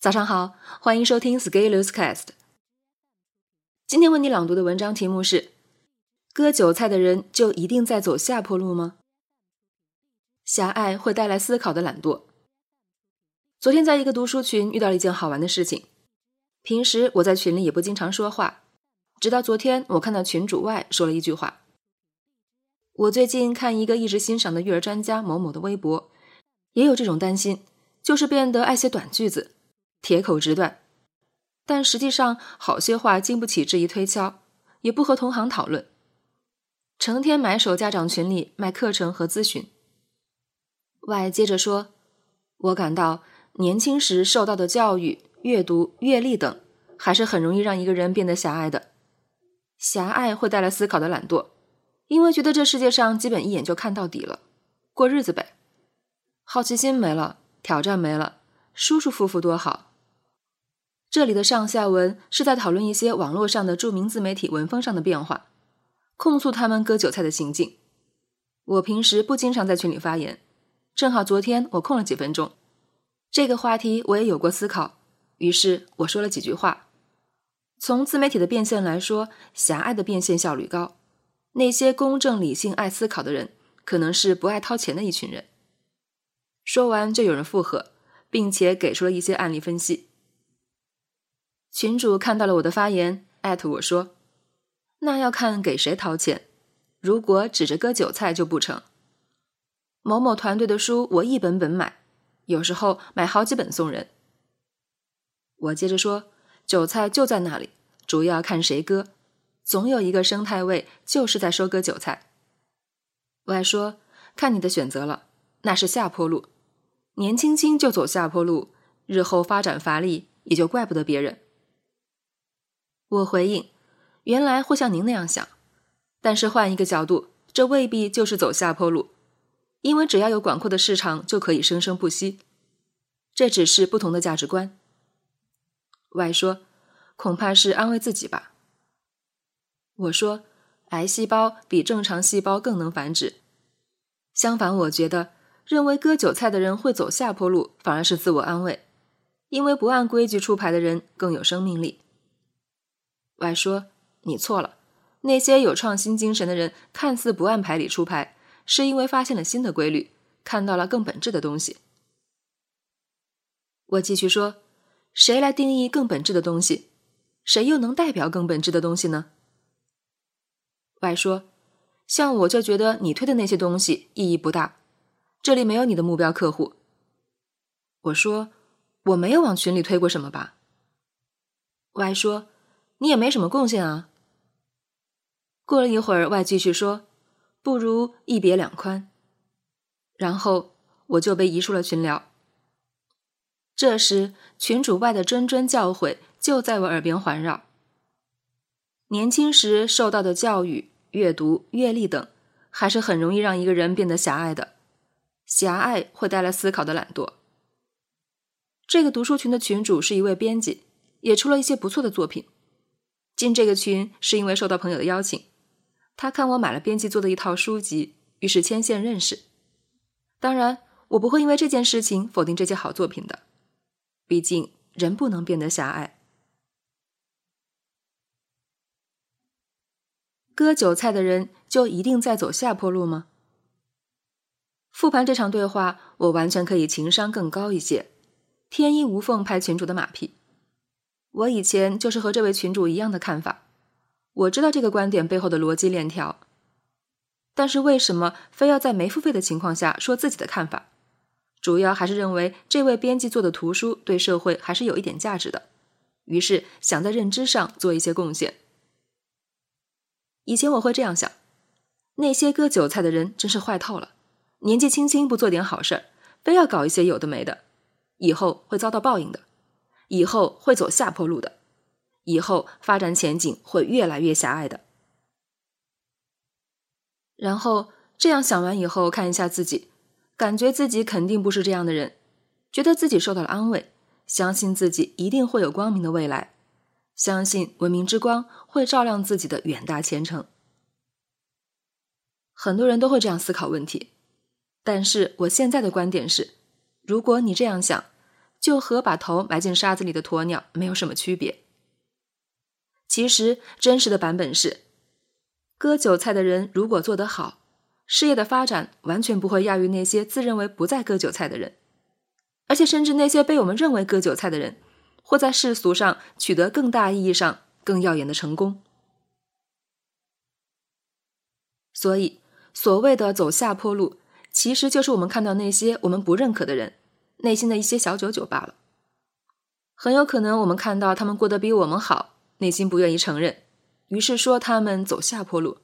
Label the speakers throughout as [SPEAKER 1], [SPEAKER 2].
[SPEAKER 1] 早上好，欢迎收听 Scaleus Cast。今天为你朗读的文章题目是：割韭菜的人就一定在走下坡路吗？狭隘会带来思考的懒惰。昨天在一个读书群遇到了一件好玩的事情。平时我在群里也不经常说话，直到昨天我看到群主外说了一句话。我最近看一个一直欣赏的育儿专家某某的微博，也有这种担心，就是变得爱写短句子。铁口直断，但实际上好些话经不起质疑推敲，也不和同行讨论，成天埋首家长群里卖课程和咨询。外接着说，我感到年轻时受到的教育、阅读、阅历等，还是很容易让一个人变得狭隘的。狭隘会带来思考的懒惰，因为觉得这世界上基本一眼就看到底了，过日子呗。好奇心没了，挑战没了，舒舒服服多好。这里的上下文是在讨论一些网络上的著名自媒体文风上的变化，控诉他们割韭菜的行径。我平时不经常在群里发言，正好昨天我空了几分钟，这个话题我也有过思考，于是我说了几句话。从自媒体的变现来说，狭隘的变现效率高，那些公正理性爱思考的人，可能是不爱掏钱的一群人。说完就有人附和，并且给出了一些案例分析。群主看到了我的发言，艾特我说：“那要看给谁掏钱，如果指着割韭菜就不成。某某团队的书我一本本买，有时候买好几本送人。”我接着说：“韭菜就在那里，主要看谁割，总有一个生态位就是在收割韭菜。”我还说：“看你的选择了，那是下坡路，年轻轻就走下坡路，日后发展乏力，也就怪不得别人。”我回应：“原来会像您那样想，但是换一个角度，这未必就是走下坡路，因为只要有广阔的市场，就可以生生不息。这只是不同的价值观。”Y 说：“恐怕是安慰自己吧。”我说：“癌细胞比正常细胞更能繁殖。相反，我觉得认为割韭菜的人会走下坡路，反而是自我安慰，因为不按规矩出牌的人更有生命力。”外说：“你错了，那些有创新精神的人看似不按牌理出牌，是因为发现了新的规律，看到了更本质的东西。”我继续说：“谁来定义更本质的东西？谁又能代表更本质的东西呢？”外说：“像我就觉得你推的那些东西意义不大，这里没有你的目标客户。”我说：“我没有往群里推过什么吧？”外说。你也没什么贡献啊。过了一会儿，外继续说：“不如一别两宽。”然后我就被移出了群聊。这时，群主外的谆谆教诲就在我耳边环绕。年轻时受到的教育、阅读、阅历等，还是很容易让一个人变得狭隘的。狭隘会带来思考的懒惰。这个读书群的群主是一位编辑，也出了一些不错的作品。进这个群是因为受到朋友的邀请，他看我买了编辑做的一套书籍，于是牵线认识。当然，我不会因为这件事情否定这些好作品的，毕竟人不能变得狭隘。割韭菜的人就一定在走下坡路吗？复盘这场对话，我完全可以情商更高一些，天衣无缝拍群主的马屁。我以前就是和这位群主一样的看法，我知道这个观点背后的逻辑链条，但是为什么非要在没付费的情况下说自己的看法？主要还是认为这位编辑做的图书对社会还是有一点价值的，于是想在认知上做一些贡献。以前我会这样想：那些割韭菜的人真是坏透了，年纪轻轻不做点好事儿，非要搞一些有的没的，以后会遭到报应的。以后会走下坡路的，以后发展前景会越来越狭隘的。然后这样想完以后，看一下自己，感觉自己肯定不是这样的人，觉得自己受到了安慰，相信自己一定会有光明的未来，相信文明之光会照亮自己的远大前程。很多人都会这样思考问题，但是我现在的观点是，如果你这样想。就和把头埋进沙子里的鸵鸟没有什么区别。其实真实的版本是，割韭菜的人如果做得好，事业的发展完全不会亚于那些自认为不再割韭菜的人，而且甚至那些被我们认为割韭菜的人，或在世俗上取得更大意义上更耀眼的成功。所以，所谓的走下坡路，其实就是我们看到那些我们不认可的人内心的一些小九九罢了。很有可能我们看到他们过得比我们好，内心不愿意承认，于是说他们走下坡路。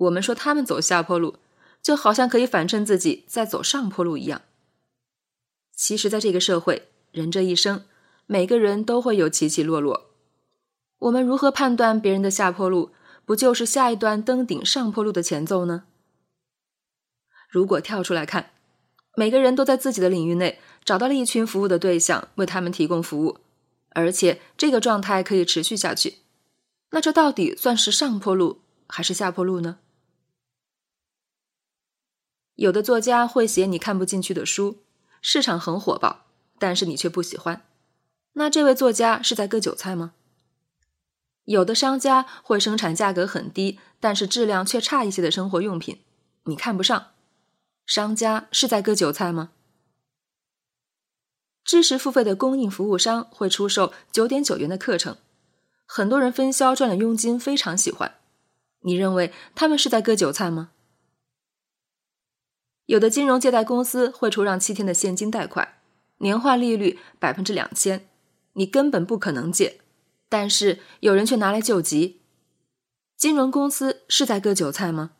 [SPEAKER 1] 我们说他们走下坡路，就好像可以反衬自己在走上坡路一样。其实，在这个社会，人这一生，每个人都会有起起落落。我们如何判断别人的下坡路？不就是下一段登顶上坡路的前奏呢？如果跳出来看，每个人都在自己的领域内找到了一群服务的对象，为他们提供服务，而且这个状态可以持续下去，那这到底算是上坡路还是下坡路呢？有的作家会写你看不进去的书，市场很火爆，但是你却不喜欢，那这位作家是在割韭菜吗？有的商家会生产价格很低，但是质量却差一些的生活用品，你看不上，商家是在割韭菜吗？知识付费的供应服务商会出售九点九元的课程，很多人分销赚了佣金，非常喜欢，你认为他们是在割韭菜吗？有的金融借贷公司会出让七天的现金贷款，年化利率百分之两千，你根本不可能借。但是有人却拿来救急，金融公司是在割韭菜吗？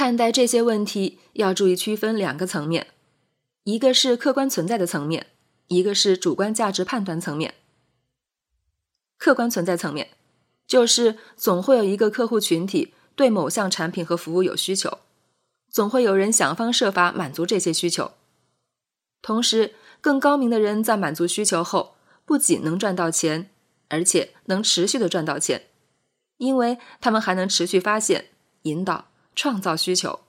[SPEAKER 1] 看待这些问题要注意区分两个层面，一个是客观存在的层面，一个是主观价值判断层面。客观存在层面，就是总会有一个客户群体对某项产品和服务有需求，总会有人想方设法满足这些需求，同时更高明的人在满足需求后。不仅能赚到钱，而且能持续的赚到钱，因为他们还能持续发现、引导、创造需求。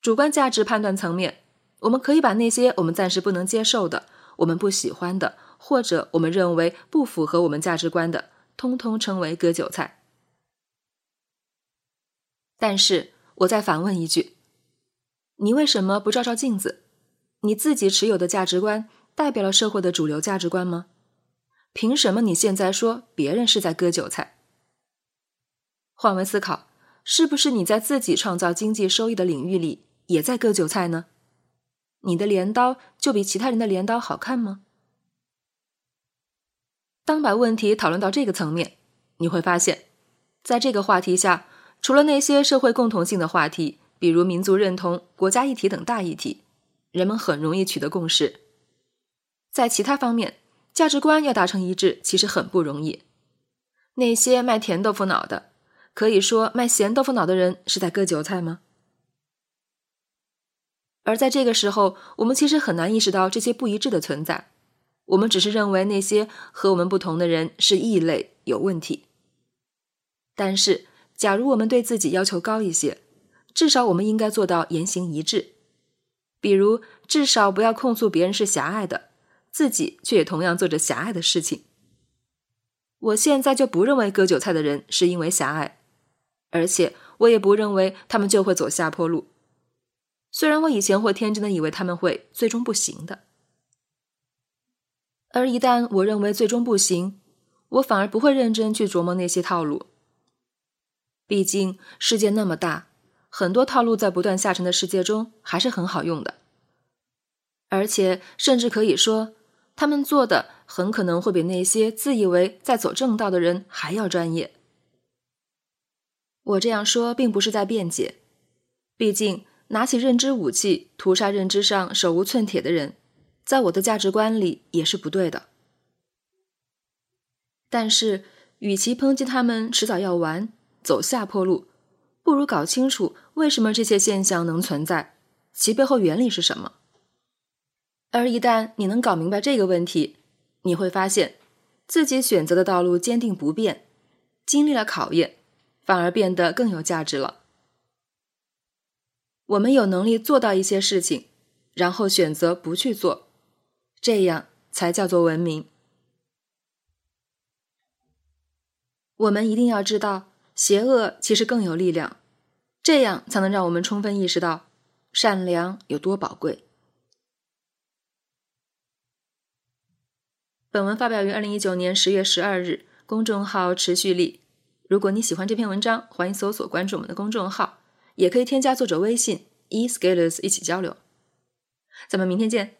[SPEAKER 1] 主观价值判断层面，我们可以把那些我们暂时不能接受的、我们不喜欢的，或者我们认为不符合我们价值观的，通通称为割韭菜。但是，我再反问一句：你为什么不照照镜子？你自己持有的价值观？代表了社会的主流价值观吗？凭什么你现在说别人是在割韭菜？换位思考，是不是你在自己创造经济收益的领域里也在割韭菜呢？你的镰刀就比其他人的镰刀好看吗？当把问题讨论到这个层面，你会发现，在这个话题下，除了那些社会共同性的话题，比如民族认同、国家议题等大议题，人们很容易取得共识。在其他方面，价值观要达成一致，其实很不容易。那些卖甜豆腐脑的，可以说卖咸豆腐脑的人是在割韭菜吗？而在这个时候，我们其实很难意识到这些不一致的存在。我们只是认为那些和我们不同的人是异类，有问题。但是，假如我们对自己要求高一些，至少我们应该做到言行一致。比如，至少不要控诉别人是狭隘的。自己却也同样做着狭隘的事情。我现在就不认为割韭菜的人是因为狭隘，而且我也不认为他们就会走下坡路。虽然我以前会天真的以为他们会最终不行的，而一旦我认为最终不行，我反而不会认真去琢磨那些套路。毕竟世界那么大，很多套路在不断下沉的世界中还是很好用的，而且甚至可以说。他们做的很可能会比那些自以为在走正道的人还要专业。我这样说并不是在辩解，毕竟拿起认知武器屠杀认知上手无寸铁的人，在我的价值观里也是不对的。但是，与其抨击他们迟早要完、走下坡路，不如搞清楚为什么这些现象能存在，其背后原理是什么。而一旦你能搞明白这个问题，你会发现，自己选择的道路坚定不变，经历了考验，反而变得更有价值了。我们有能力做到一些事情，然后选择不去做，这样才叫做文明。我们一定要知道，邪恶其实更有力量，这样才能让我们充分意识到善良有多宝贵。本文发表于二零一九年十月十二日，公众号持续力。如果你喜欢这篇文章，欢迎搜索关注我们的公众号，也可以添加作者微信 e scalers 一起交流。咱们明天见。